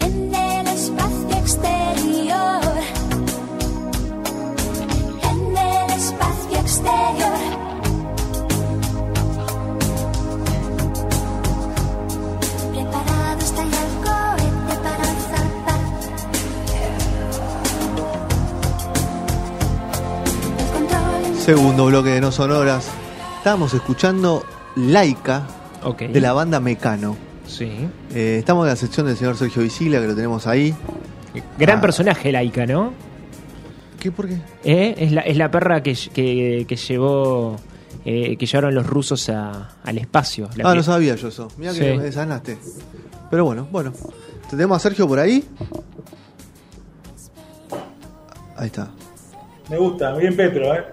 En el espacio exterior. En el espacio exterior. Preparado está el cohete para zarpar. El Segundo bloque de No Sonoras. Estábamos escuchando Laika Ok. de la banda Mecano. Sí. Eh, estamos en la sección del señor Sergio Visilia, que lo tenemos ahí. Gran Ah. personaje Laika, ¿no? ¿Qué? ¿Por qué? ¿Eh? Es, la, es la perra que, que, que llevó eh, que llevaron los rusos a- al espacio. La ah, no sabía yo eso. Mira que me desanaste. Pero bueno, bueno. ¿Tenemos a Sergio por ahí? Ahí está. Me gusta, bien Petro, ¿eh?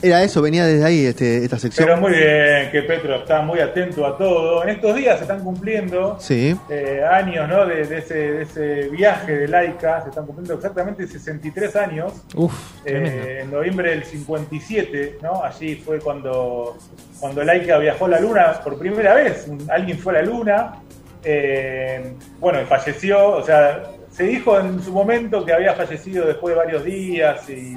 Era eso, venía desde ahí este, esta sección. Pero muy bien, que Petro está muy atento a todo. En estos días se están cumpliendo Sí. eh, años ¿no? de, de ese, de ese viaje de Laika, se están cumpliendo exactamente 63 años. Uf. Eh, en noviembre del 57, ¿no? Allí fue cuando, cuando Laika viajó a la Luna por primera vez. Alguien fue a la Luna. eh, bueno, falleció. O sea, se dijo en su momento que había fallecido después de varios días y,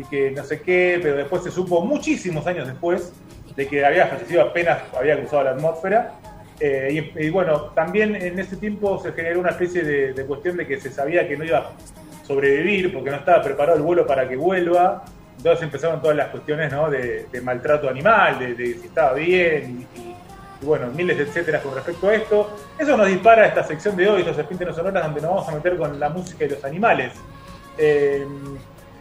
y que no sé qué, pero después se supo muchísimos años después de que había fallecido apenas había cruzado la atmósfera. Eh, y, bueno, también en ese tiempo se generó una especie de, de cuestión de que se sabía que no iba a sobrevivir porque no estaba preparado el vuelo para que vuelva. Entonces empezaron todas las cuestiones ¿no? de, maltrato animal, de, si estaba bien y, bueno, miles de etcétera con respecto a esto. Eso nos dispara a esta sección de hoy, los serpientes no sonoras, donde nos vamos a meter con la música y los animales. Eh,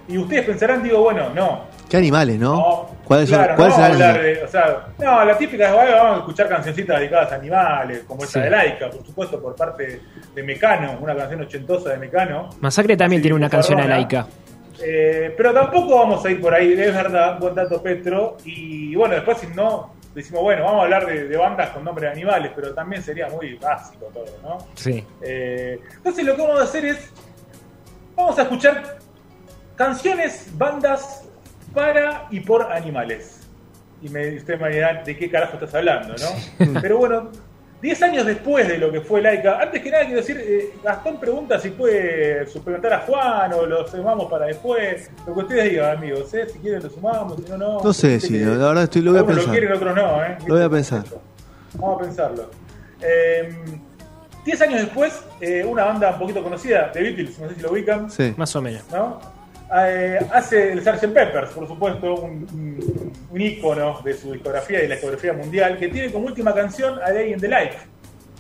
y ustedes pensarán, digo, bueno, no, ¿Qué animales, no? no, ¿Cuáles son- claro, cuáles no vamos a hablar de, o sea, no, la típica es, bueno, vamos a escuchar cancioncitas dedicadas a animales, como esta Sí. de Laika, por supuesto, por parte de Mecano, una canción ochentosa de Mecano. Masacre también Sí, tiene una canción a. Laika. Eh, pero tampoco vamos a ir por ahí, es verdad, buen dato Petro. Y bueno, después si no, decimos, bueno, vamos a hablar de, de bandas con nombres de animales, pero también sería muy básico todo, ¿no? Sí. Eh, entonces lo que vamos a hacer es, vamos a escuchar canciones, bandas para y por animales. Y me, usted me dirá de qué carajo estás hablando, ¿no? Pero bueno, 10 años después de lo que fue Laika, antes que nada quiero decir, eh, Gastón pregunta si puede suplementar a Juan o lo sumamos para después. Lo que ustedes digan, amigos, ¿eh? si quieren lo sumamos, si no, no. No sé si, la verdad estoy, lo voy a pensar. lo quieren, otros no, ¿eh? Lo voy a pensar. Vamos a pensarlo. Eh, Diez años después, eh, una banda un poquito conocida, The Beatles, no sé si lo ubican, Sí. Más o menos. ¿no? Eh, hace el Sgt. Peppers, por supuesto, un, un, un ícono de su discografía y de la discografía mundial, que tiene como última canción A Day in the Life.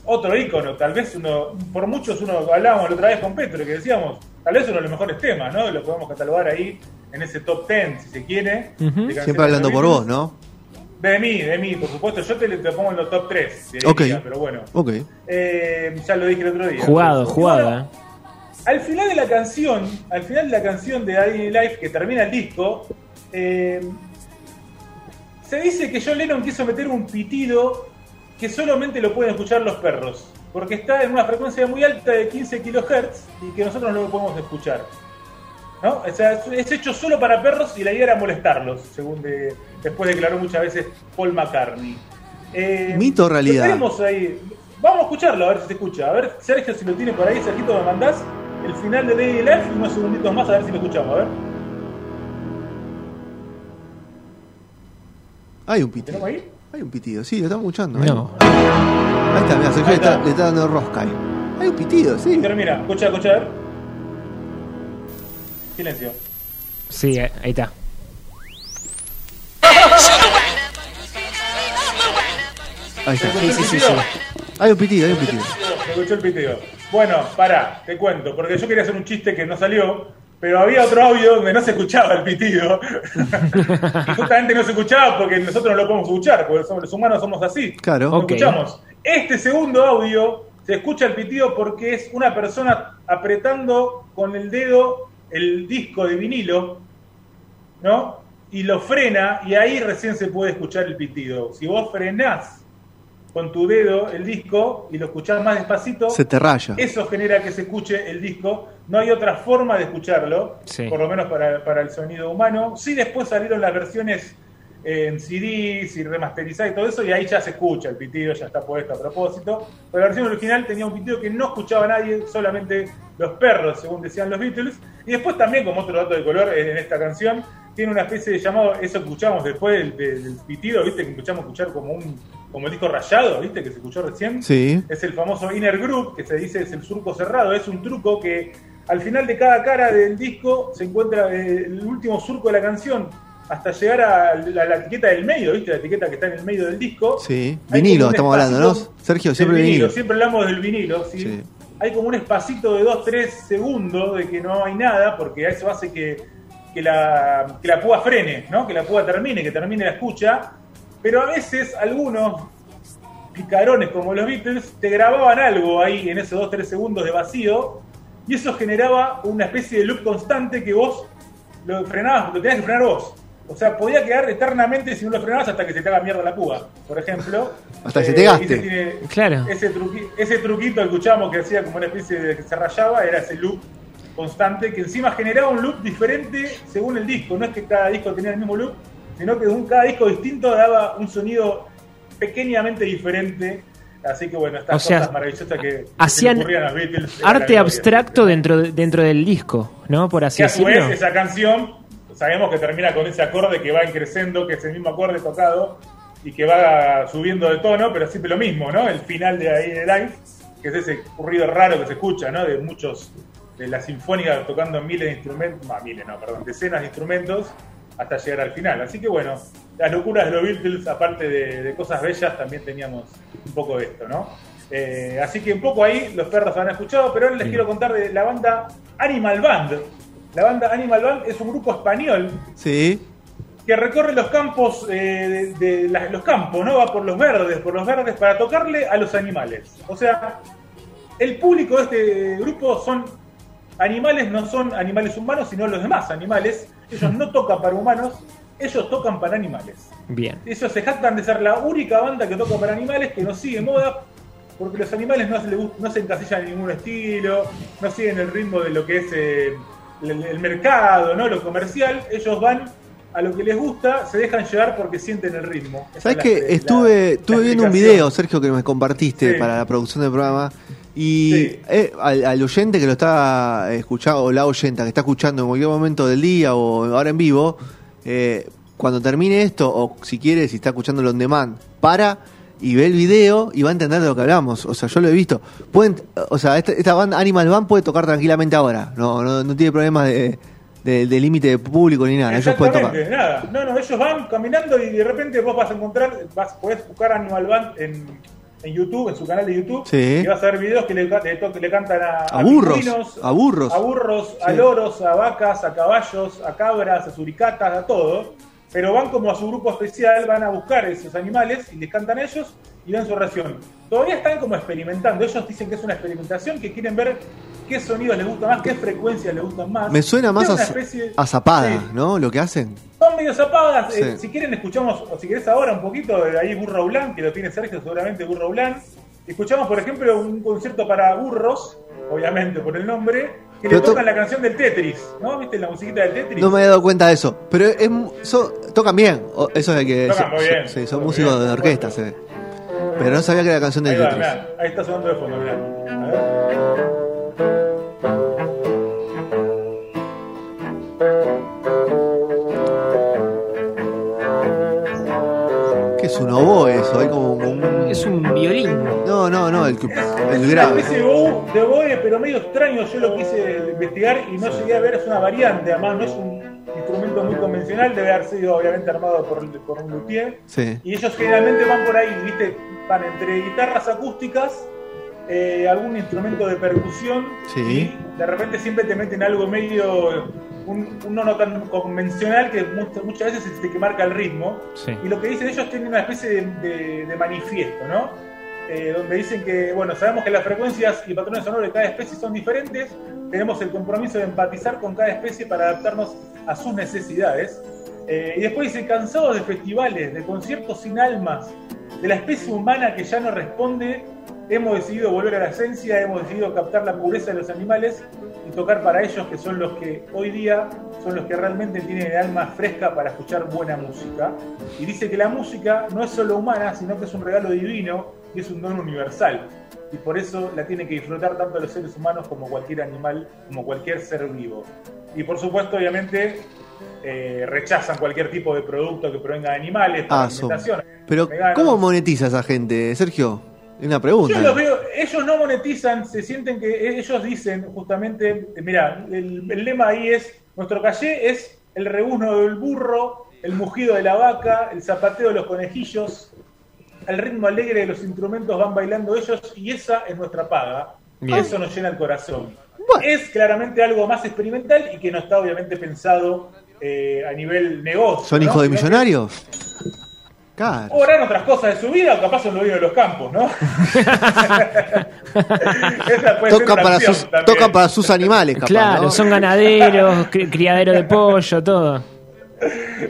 Otro ícono, tal vez uno, por muchos uno hablábamos la otra vez con Petro, que decíamos, tal vez uno de los mejores temas, ¿no? Lo podemos catalogar ahí en ese top 10, si se quiere. Siempre hablando por vos, ¿no? De mí, de mí, por supuesto. Yo te, te pongo en los top 3, Ok. pero bueno. Ok. Eh, ya lo dije el otro día. Jugado, jugada. bueno, al final de la canción, al final de la canción de Life, que termina el disco, eh, se dice que John Lennon quiso meter un pitido que solamente lo pueden escuchar los perros. porque está en una frecuencia muy alta de 15 kHz y que nosotros no lo podemos escuchar. ¿No? O sea, es, hecho solo para perros y la idea era molestarlos, según de- después declaró muchas veces Paul McCartney. Eh, ¿Mito o realidad? tenemos ahí. Vamos a escucharlo, a ver si se escucha. A ver, Sergio, si lo tiene por ahí, Sergito, me mandás el final de Daily Life y unos segunditos más a ver si lo escuchamos. A ver, Hay un pitido. ¿tenemos ahí? Hay un pitido, sí, lo estamos escuchando. No. Ahí está, mira, Sergio está, le está dando rosca ahí. Hay un pitido, sí. Termina, escucha, escucha, a ver. Silencio. Sí, ahí ahí está. Ahí está. ¿Se escuchó sí, el sí, pitido? Hay un pitido, hay un pitido. Escuchó el pitido. Bueno, pará, te cuento, porque yo quería hacer un chiste que no salió, pero había otro audio donde no se escuchaba el pitido. y justamente no se escuchaba porque nosotros no lo podemos escuchar, porque somos- los humanos somos así. Claro. No escuchamos. Este segundo audio se escucha el pitido porque es una persona apretando con el dedo el disco de vinilo, ¿no? Y lo frena y ahí recién se puede escuchar el pitido. Si vos frenás con tu dedo el disco y lo escuchás más despacito, Se te raya. eso genera que se escuche el disco. No hay otra forma de escucharlo, Sí. por lo menos para, para el sonido humano. Sí, después salieron las versiones en CDs y remasterizadas y todo eso, y ahí ya se escucha el pitido, ya está puesto a propósito. Pero la versión original tenía un pitido que no escuchaba nadie, solamente los perros, según decían los Beatles. Y después también, como otro dato de color, en esta canción, tiene una especie de llamado, eso escuchamos después del, del- del pitido, ¿viste? Que escuchamos escuchar como un como el disco rayado, ¿viste? Que se escuchó recién Sí. es el famoso inner group, que se dice es el surco cerrado. Es un truco que al final de cada cara del disco se encuentra eh, el último surco de la canción hasta llegar a la, la etiqueta del medio, ¿viste? La etiqueta que está en el medio del disco. Sí. Hay Vinilo, estamos hablando, ¿no? Sergio, siempre vinilo. Siempre hablamos del vinilo, ¿sí? Sí. Hay como un espacito de 2-3 segundos de que no hay nada, porque eso hace que, que la, que la púa frene, ¿no? Que la púa termine, que termine la escucha. Pero a veces algunos picarones como los Beatles te grababan algo ahí en esos 2-3 segundos de vacío y eso generaba una especie de loop constante que vos lo frenabas, lo tenías que frenar vos. O sea, podía quedar eternamente si no lo frenabas hasta que se te haga mierda la púa, por ejemplo. Hasta que se Eh, te y gaste. tiene- Claro. ese, truqui- ese truquito que escuchábamos que hacía como una especie de que se rayaba, era ese loop constante que encima generaba un loop diferente según el disco. No es que cada disco tenía el mismo loop, sino que un, cada disco distinto daba un sonido pequeñamente diferente. Así que bueno, estas O sea, cosas maravillosas que, hacían a los Beatles. Arte abstracto dentro, de- dentro del disco, ¿no? Por así a su decirlo. vez esa canción, sabemos que termina con ese acorde que va creciendo, que es el mismo acorde tocado y que va subiendo de tono, pero siempre lo mismo, ¿no? El final de ahí de Live, que es ese ruido raro que se escucha, ¿no? De muchos, de la sinfónica tocando miles de instrumentos, miles, no, perdón, decenas de instrumentos hasta llegar al final. Así que bueno, las locuras de los Beatles, aparte de, de cosas bellas, también teníamos un poco de esto, ¿no? Eh, así que un poco ahí los perros han escuchado, pero ahora les quiero contar de la banda Animal Band. La banda Animal Band es un grupo español Sí. que recorre los campos, eh, de, de la- los campos, ¿no? Va por los verdes, por los verdes para tocarle a los animales. O sea, el público de este grupo son animales, no son animales humanos, sino los demás animales. Ellos no tocan para humanos, ellos tocan para animales. Bien. Ellos se jactan de ser la única banda que toca para animales que no sigue moda, porque los animales no se, no se encasillan en ningún estilo, no siguen el ritmo de lo que es eh, el, el mercado, ¿no? lo comercial. Ellos van a lo que les gusta, se dejan llevar porque sienten el ritmo. ¿Sabes es que estuve, la- estuve viendo un video, Sergio, que me compartiste Sí. para la producción del programa? Y Sí. eh, al, al oyente que lo está escuchando, o la oyenta que está escuchando en cualquier momento del día o ahora en vivo, eh, cuando termine esto, o si quiere, si está escuchando on demand, para y ve el video y va a entender de lo que hablamos. O sea, yo lo he visto. Pueden, o sea, esta, esta banda Animal Band puede tocar tranquilamente ahora. No, no, no tiene problemas de, de- de límite de público ni nada. Ellos pueden tocar. Nada. No, no, ellos van caminando y de repente vos vas a encontrar, vas, podés buscar Animal Band en, en YouTube, en su canal de YouTube, Sí. y vas a ver videos que le, le le cantan a, A burros, a burros. a burros, a Sí. loros, a vacas, a caballos, a cabras, a suricatas, a todo. Pero van como a su grupo especial, van a buscar esos animales y les cantan a ellos y dan su reacción. Todavía están como experimentando. Ellos dicen que es una experimentación, que quieren ver qué sonidos les gusta más, qué frecuencias les gustan más. Me suena más Es a, especie- a zapada, Sí. ¿no? Lo que hacen. Son medio zapadas. eh, si quieren, escuchamos, o si querés ahora un poquito de ahí Burro Blanc, que lo tiene Sergio, seguramente Burro Blanc. escuchamos, por ejemplo, un concierto para burros, obviamente por el nombre, que le to- tocan la canción del Tetris, ¿no? ¿Viste la musiquita del Tetris? No me había dado cuenta de eso. Pero es, so- tocan bien. o- Eso es que. Tocan muy bien. Sí, son músicos bien, de orquesta, se ve. Pero no sabía que era la canción Ahí del va, Tetris. mirá, ahí está sonando de fondo, mirá. A ver. ¿Qué es un oboe eso? Hay como un. Es un violín. No, no, no, el, que- Es el grave. oboe, de oboe, pero medio extraño. Yo lo quise investigar y no llegué a ver. Es una variante, además, no es un instrumento muy convencional. Debe haber sido, obviamente, armado por, por un luthier. Sí. Y ellos generalmente van por ahí, ¿viste? Van entre guitarras acústicas, eh, algún instrumento de percusión. Sí. Y de repente siempre te meten algo medio. Un, uno no tan convencional que muchas, muchas veces es el que marca el ritmo. Sí. Y lo que dicen ellos tienen una especie de, de- de manifiesto, ¿no? Eh, donde dicen que, bueno, sabemos que las frecuencias y patrones sonoros de cada especie son diferentes, tenemos el compromiso de empatizar con cada especie para adaptarnos a sus necesidades. Eh, y después dicen, cansados de festivales, de conciertos sin almas, de la especie humana que ya no responde, hemos decidido volver a la esencia, hemos decidido captar la pureza de los animales y tocar para ellos que son los que hoy día son los que realmente tienen el alma fresca para escuchar buena música. Y dice que la música no es solo humana, sino que es un regalo divino y es un don universal. Y por eso la tienen que disfrutar tanto los seres humanos como cualquier animal, como cualquier ser vivo. Y por supuesto, obviamente, eh, rechazan cualquier tipo de producto que provenga de animales, para Ah, alimentación. Pero, veganos. ¿cómo monetiza esa gente, Sergio? Es una pregunta. Yo los veo, ellos no monetizan, se sienten que ellos dicen justamente, eh, mira, el, el lema ahí es, nuestro calle es el rebuzno del burro, el mugido de la vaca, el zapateo de los conejillos, el ritmo alegre de los instrumentos van bailando ellos y esa es nuestra paga. Bien. Eso nos llena el corazón. Bueno. Es claramente algo más experimental y que no está obviamente pensado eh, a nivel negocio. ¿Son ¿no? hijos de millonarios? Claro. o harán otras cosas de su vida o capaz son dueños de los campos, ¿no? Esa puede ser Tocan para, sus, tocan para sus animales, capaz, claro, ¿no? son ganaderos, cri- criadero de pollo, todo.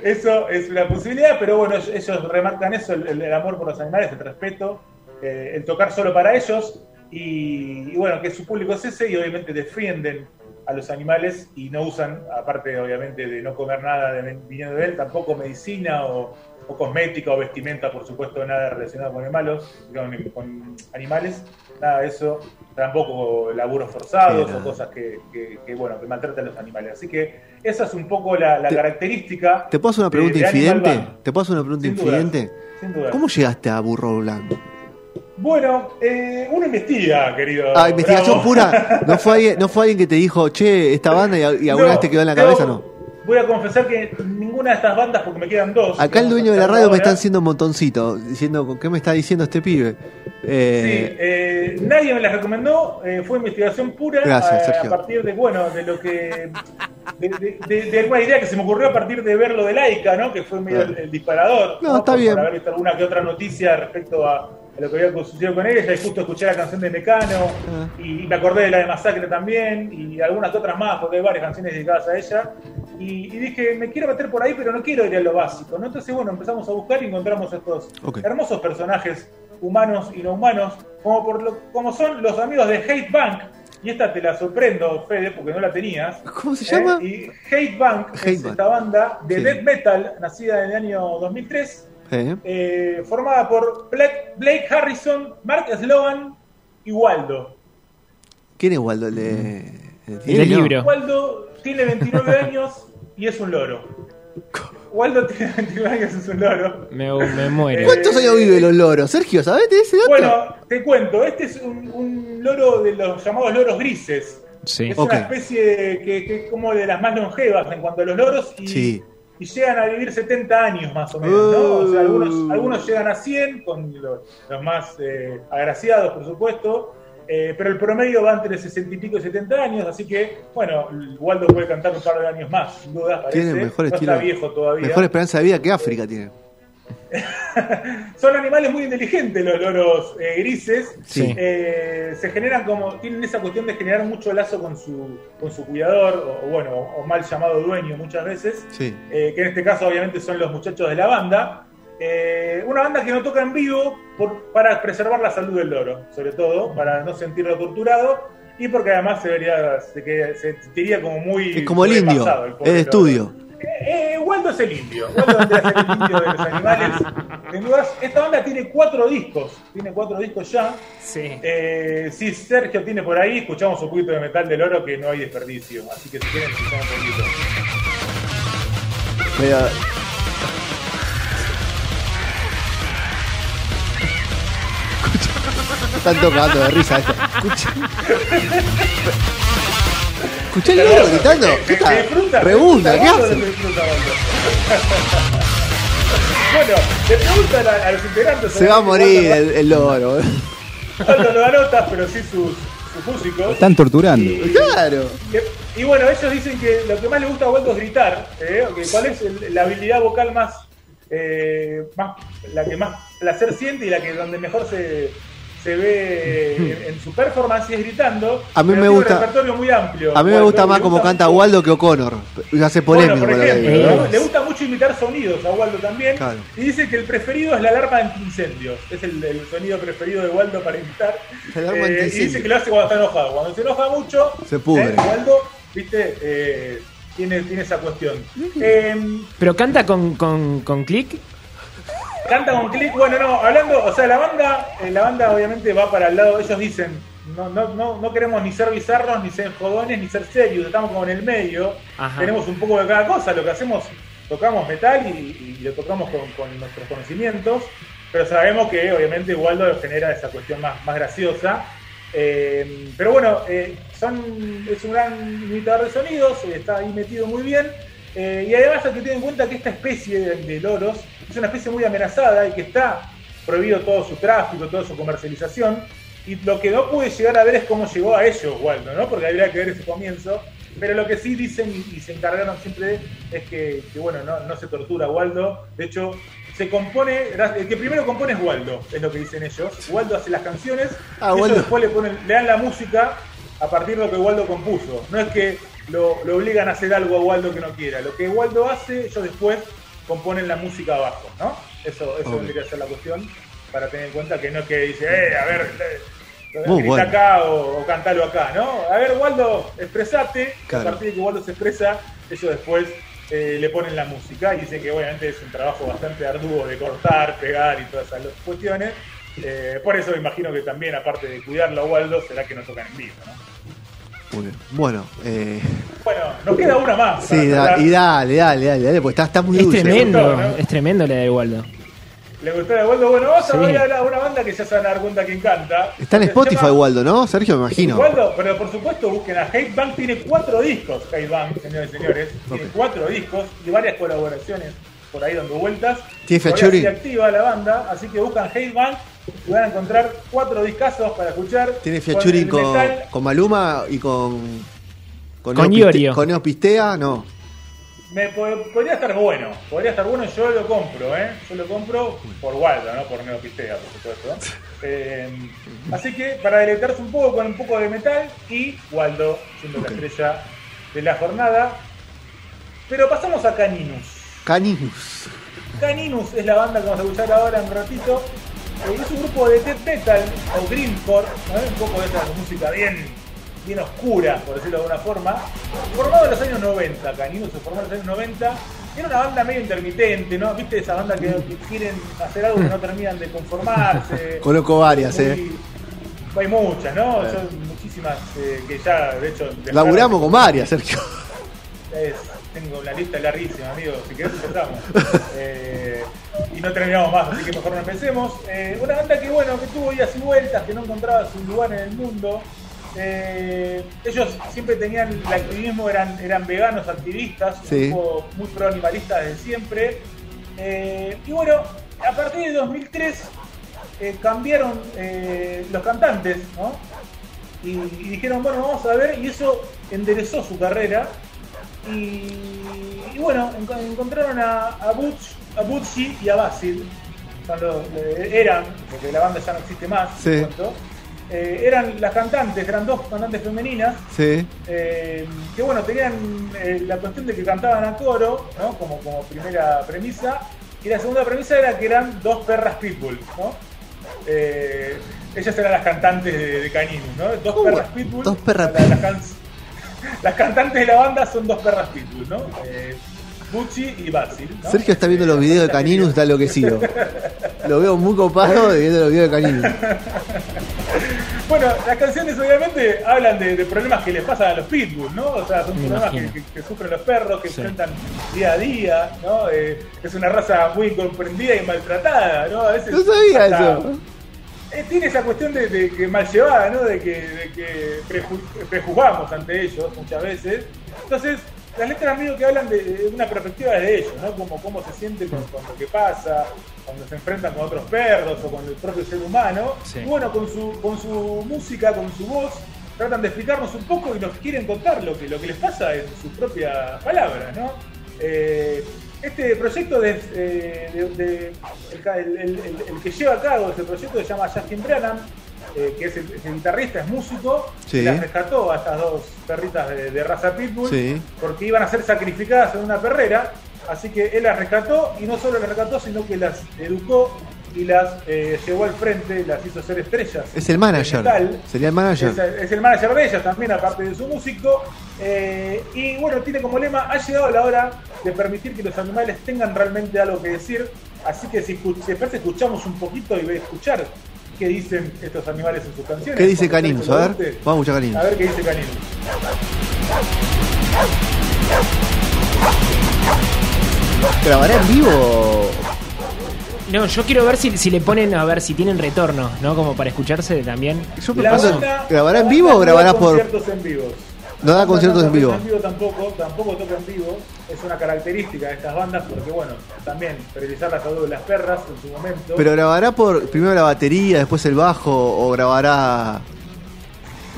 Eso es una posibilidad, pero bueno, ellos- ellos remarcan eso, el, el amor por los animales, el respeto, eh, el tocar solo para ellos y, y bueno, que su público es ese y obviamente defienden a los animales y no usan, aparte obviamente de no comer nada de, viniendo de él, tampoco medicina o, o cosmética o vestimenta, por supuesto, nada relacionado con animales, con, con animales, nada de eso, tampoco laburos forzados Mira. o cosas que, que- que, bueno, que maltratan a los animales. Así que esa es un poco la, la Te- característica. ¿Te puedo hacer una pregunta de infidente? ¿Te puedo hacer una pregunta Sin infidente? Sin. ¿Cómo llegaste a Burro Blanco? Bueno, eh, uno investiga, querido. Ah, investigación Bravo. pura. ¿No fue, alguien, ¿No fue alguien que te dijo, che, esta banda y, y alguna No, vez te quedó en la cabeza no? Voy a confesar que ninguna de estas bandas, porque me quedan dos. Acá el dueño de a la radio me está haciendo un montoncito, diciendo, ¿qué me está diciendo este pibe? Sí, Eh, eh, nadie me las recomendó, eh, fue investigación pura Gracias, eh, Sergio. a partir de, bueno, de lo que, de, de- de- de alguna idea que se me ocurrió a partir de ver lo de Laica, ¿no? Que fue medio el, el disparador. No, está por, bien. Haber visto alguna que otra noticia respecto a, a lo que había sucedido con ella, y justo escuché la canción de Mecano, Ah. y me acordé de la de Masacre también, y algunas otras más, porque hay varias canciones dedicadas a ella. Y, y dije, me quiero meter por ahí, pero no quiero ir a lo básico. ¿no? Entonces, bueno, empezamos a buscar y encontramos estos Ok. hermosos personajes humanos y no humanos, como, por lo, como son los amigos de Hate Bank. Y esta te la sorprendo, Fede, porque no la tenías. ¿Cómo se ¿eh? llama? Y Hate Bank Hate es Bank. esta banda de Sí. death metal, nacida en el año 2003, Eh, eh, formada por Blake, Blake Harrison, Mark Sloan y Waldo. ¿Quién es Waldo? El de, el de El del ¿no? libro. Waldo tiene 29 años y es un loro. Waldo tiene 29 años y es un loro. Me, me muero. ¿Cuántos años viven los loros? Sergio, ¿sabes de ese dato? Bueno, te cuento, este es un, un loro de los llamados loros grises. Sí. Es una especie que, que es como de las más longevas en cuanto a los loros y, Sí. Y llegan a vivir 70 años más o menos, ¿no? O sea, Uh. algunos, algunos llegan a 100, con los, los más eh, agraciados, por supuesto, eh, pero el promedio va entre 60 y pico y 70 años, así que, bueno, Waldo puede cantar un par de años más, sin duda, parece. Tiene mejor no estilo. está viejo todavía. Mejor esperanza de vida que África tiene. Son animales muy inteligentes los loros eh, grises. Sí. Eh, se generan como, tienen esa cuestión de generar mucho lazo con su, con su cuidador, o, bueno, o mal llamado dueño muchas veces, Sí. eh, que en este caso obviamente son los muchachos de la banda. Eh, una banda que no toca en vivo por- para preservar la salud del loro, sobre todo, para no sentirlo torturado y porque además se vería, se, que- se sentiría como muy. Es como el indio, es de loro. Eh, eh, Waldo es el indio. Waldo ser el indio de los animales. Sin dudas, esta banda tiene cuatro discos. Tiene cuatro discos ya. Sí. Eh, si Sergio tiene por ahí, escuchamos un poquito de metal del oro que no hay desperdicio. Así que si quieren, escuchamos un poquito. Escucha. Están tocando de risa esto. Escucha. Escuché el loro gritando. Se- ¿Qué se está? disfruta, Pregunta, ¿qué hace? se disfruta, Waldo. bueno, le preguntan a, a los integrantes. Se va a morir el, el loro. No da notas, pero sí sus, sus músicos. Están torturando. Y- Claro. Y, y bueno, ellos dicen que lo que más les gusta a Waldo es gritar. ¿eh? ¿Cuál es el- la habilidad vocal más, eh, más, la que más placer siente y la que donde mejor se, se ve en, en su performance y es gritando? A mí me gusta- Un repertorio muy amplio. A mí me gusta más como canta mucho- Waldo que O'Connor. Y hace bueno, polémico por ejemplo, le gusta mucho imitar sonidos a Waldo también. Claro. Y dice que el preferido es la alarma antiincendios. Es el, el sonido preferido de Waldo para imitar. La alarma Eh, y dice que lo hace cuando está enojado. Cuando se enoja mucho, Se pudre. eh, Waldo, viste, eh, tiene, tiene esa cuestión. Eh, Pero canta con, con, con click. Canta con click, bueno, no, hablando, o sea, la banda, eh, la banda obviamente va para el lado, ellos dicen, no, no, no, no queremos ni ser bizarros, ni ser jodones, ni ser serios, estamos como en el medio, Ajá. tenemos un poco de cada cosa, lo que hacemos, tocamos metal y, y lo tocamos con, con nuestros conocimientos, pero sabemos que obviamente Waldo genera esa cuestión más, más graciosa. Eh, pero bueno, eh, son, es un gran imitador de sonidos, está ahí metido muy bien. eh, y además hay que tener en cuenta que esta especie de, de loros es una especie muy amenazada y que está prohibido todo su tráfico, toda su comercialización. Y lo que no pude llegar a ver es cómo llegó a ellos, Waldo, ¿no? Porque habría que ver ese comienzo. Pero lo que sí dicen y, y se encargaron siempre es que, que, bueno, no, no se tortura a Waldo. De hecho, se compone, el que primero compone es Waldo, es lo que dicen ellos. Waldo hace las canciones Ah, y ellos Waldo. después le, ponen, le dan la música a partir de lo que Waldo compuso. No es que lo, lo obligan a hacer algo a Waldo que no quiera. Lo que Waldo hace, ellos después componen la música abajo, ¿no? Eso, eso Ok. tendría que ser la cuestión para tener en cuenta que no es que dice, eh, a ver, eh, Muy bueno. acá o, o cantalo acá, ¿no? A ver, Waldo, expresate. Claro. A partir de que Waldo se expresa, ellos después eh, le ponen la música y dicen que obviamente es un trabajo bastante arduo de cortar, pegar y todas esas cuestiones. Eh, por eso me imagino que también, aparte de cuidarlo a Waldo, será que no tocan en vivo, ¿no? Muy bien. Bueno, eh, Bueno, nos queda una más. sí, da- y dale, dale, dale, dale, porque está, está muy Es dulce. tremendo, gustó, ¿no? es tremendo la de Waldo. ¿Le gustó la de Waldo? Bueno, vamos Sí. a ver a una banda que ya se van a dar cuenta quién canta. Está en Spotify, llama- Waldo, ¿no? Sergio, me imagino. Waldo, pero por supuesto busquen a Hate Bang, tiene cuatro discos, Hate Bang, señores y señores, tiene cuatro discos y varias colaboraciones por ahí dando vueltas. Tiene sigue activa la banda, así que buscan Hate Bang y van a encontrar cuatro discazos para escuchar. Tiene con, metal. con Maluma y con. Con Iorio. Con Neo Pistea, no. Me po- podría estar bueno, podría estar bueno, yo lo compro, ¿eh? Yo lo compro por Waldo, no por Neopistea, por supuesto. Eh, así que para deleitarse un poco con un poco de metal y Waldo siendo la estrella de la jornada. Pero pasamos a Caninus. Caninus. Caninus es la banda que vamos a escuchar ahora en un ratito. Eh, es un grupo de death metal o greencore, ¿no? un poco de esta música bien, bien oscura, por decirlo de alguna forma. Formado en los años 90, Caninus se formó en los años 90. Era una banda medio intermitente, ¿no? ¿Viste esa banda que, quieren hacer algo que no terminan de conformarse? Conozco varias, Muy- eh. Hay muchas, ¿no? Son muchísimas eh, que ya, de hecho... Laburamos con varias, Sergio. es- tengo una lista larguísima, amigo. Si querés empezamos. Eh, y no terminamos más, así que mejor no empecemos. Eh, una banda que, bueno, que tuvo idas y vueltas, que no encontraba su lugar en el mundo. Eh, ellos siempre tenían el activismo, eran, eran veganos activistas, un grupo muy pro animalista desde siempre. Eh, y bueno, a partir de 2003 eh, cambiaron los cantantes, ¿no? y, y dijeron, bueno, vamos a ver, y eso enderezó su carrera. Y, y bueno, enco- encontraron a, a Butch, a Butchie y a Basil. Son los- eran, porque la banda ya no existe más, Sí. cuento. Eh, eran las cantantes, eran dos cantantes femeninas, Sí. eh, que bueno, tenían eh, la cuestión de que cantaban a coro, ¿no? como, como primera premisa, Y la segunda premisa era que eran dos perras pitbull, ¿no? Ellas eran las cantantes de, de Caninus, ¿no? Dos ¿Cómo? perras pitbull. Dos perras La- las, can- las cantantes de la banda son dos perras pitbull, ¿no? Gucci y Basil. ¿no? Sergio está viendo los videos de Caninus, está enloquecido. Lo veo muy copado de viendo los videos de Caninus. Bueno, las canciones obviamente hablan de, de problemas que les pasan a los pitbull, ¿no? O sea, son Me problemas que, imagino. que- que sufren los perros, que Sí. enfrentan día a día, ¿no? Eh, es una raza muy incomprendida y maltratada, ¿no? A veces No sabía hasta- eso. Eh, tiene esa cuestión de, de que mal llevada, ¿no? De que, de que preju- prejuzgamos ante ellos muchas veces. Entonces, las letras medio que hablan de, de una perspectiva de ellos, ¿no? Como cómo se siente con, con lo que pasa, cuando se enfrentan con otros perros o con el propio ser humano. Sí. Y bueno, con su, con su música, con su voz, tratan de explicarnos un poco y nos quieren contar lo que, lo que les pasa en sus propias palabras, ¿no? Eh, este proyecto de, eh, de- de- el, ca- el- el- el- el que lleva a cabo este proyecto se llama Justin Branham, eh, que es el, es el guitarrista, es músico, Sí. y las rescató a estas dos perritas de, de raza pitbull Sí. porque iban a ser sacrificadas en una perrera, así que él las rescató y no solo las rescató, sino que las educó y las eh, llevó al frente, las hizo ser estrellas. Es el manager. metal. Sería el manager. Es, es el manager de ellas también, aparte de su músico. Eh, y bueno, tiene como lema, ha llegado la hora de permitir que los animales tengan realmente algo que decir. Así que si, parece, escuchamos un poquito y voy a escuchar qué dicen estos animales en sus canciones. ¿Qué dice ustedes A ver, guste. vamos a escuchar. A ver qué dice Caninus. ¿Grabará en vivo? No, yo quiero ver si, si le ponen, a ver si tienen retorno, ¿no? Como para escucharse también. Yo ¿grabará en vivo o grabará por.? conciertos en vivo. No da conciertos en toca vivo. tampoco, tampoco toca en vivo. Es una característica de estas bandas porque, bueno, también priorizar la salud de las perras en su momento. ¿Pero grabará por primero la batería, después el bajo o grabará.?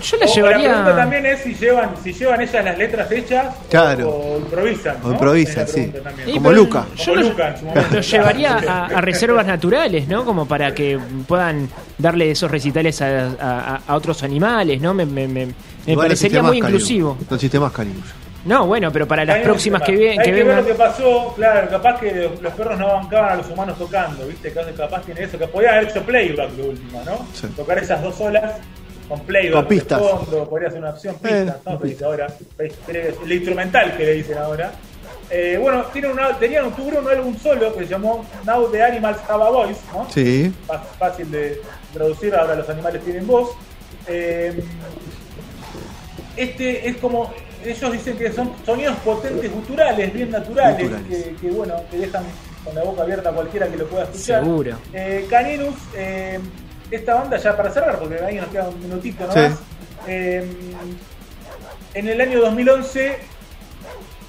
Yo la O La pregunta llevaría. también es si llevan, si llevan ellas las letras hechas Claro. o, o improvisan. O improvisan, sí. Como Luca. Yo Como lo, Luca en su momento. lo llevaría a, a reservas naturales, ¿no? Como para que puedan darle esos recitales a, a- a otros animales, ¿no? Me, me- me- me parecería muy inclusivo. No existe más Caninus. No, bueno, pero para las Hay próximas que, Hay que ver vengan. lo que pasó, claro, capaz que los perros no bancaban a los humanos tocando, ¿viste? Capaz, capaz tiene eso, que podían haber hecho playback de última, ¿no? Sí. Tocar esas dos olas con playback Con pistas. de fondo, podría ser una opción, pistas, Eh, ¿no? dice ahora, el instrumental que le dicen ahora. Eh, bueno, tienen una, tenían, tuvieron un álbum solo que se llamó Now the Animals Have a Voice, ¿no? Sí. Fá- fácil de traducir, ahora los animales tienen voz. Eh, este es como, ellos dicen que son sonidos potentes guturales, bien naturales. Que, que, bueno, que dejan con la boca abierta a cualquiera que lo pueda escuchar. Seguro. Eh, Caninus, eh, esta banda ya para cerrar, porque ahí nos queda un minutito Sí. nomás. eh, en el año 2011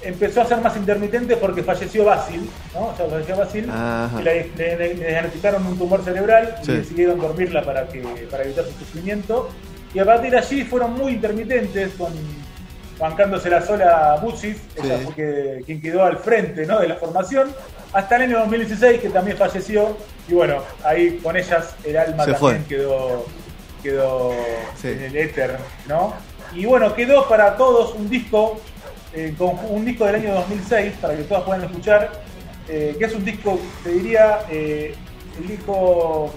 empezó a ser más intermitente porque falleció Basil, ¿no? O sea, falleció Basil, y le, le- le diagnosticaron un tumor cerebral Sí. y decidieron dormirla para, que, para evitar su sufrimiento. Y a partir de allí fueron muy intermitentes, con, bancándose la sola Butchis, ella Sí. fue que- quien quedó al frente ¿no? de la formación, hasta el año 2016 que también falleció, y bueno, ahí con ellas el alma Se también fue. quedó, quedó Sí. en el éter, ¿no? Y bueno, quedó para todos un disco, eh, con- un disco del año 2006, para que todas puedan escuchar, eh, que es un disco, te diría, eh, el disco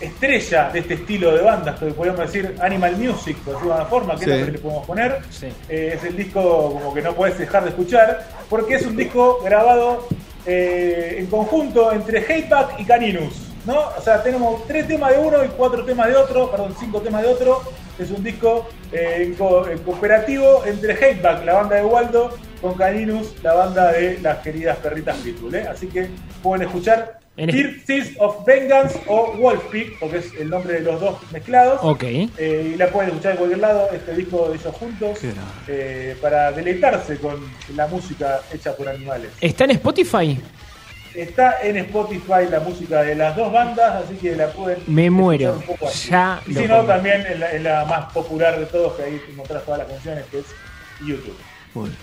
estrella de este estilo de bandas, que podríamos decir Animal Music, por alguna forma, que Sí. es lo que le podemos poner. Sí. Eh, es el disco como que no puedes dejar de escuchar, porque es un disco grabado eh, en conjunto entre Hateback y Caninus. ¿no? O sea, tenemos tres temas de uno y cuatro temas de otro, perdón, cinco temas de otro. Es un disco eh, co- cooperativo entre Hateback, la banda de Waldo, con Caninus, la banda de las queridas perritas Pitbull. Así que pueden escuchar En- Tears of Vengeance o Wolfpick, porque es el nombre de los dos mezclados. Ok. Eh, y la pueden escuchar de cualquier lado, este disco de ellos juntos, eh, para deleitarse con la música hecha por animales. ¿Está en Spotify? Está en Spotify la música de las dos bandas, así que la pueden Me muero. un poco así. Ya y si no, también en la, en la más popular de todos, que ahí encontrás todas las canciones, que es YouTube. Bueno.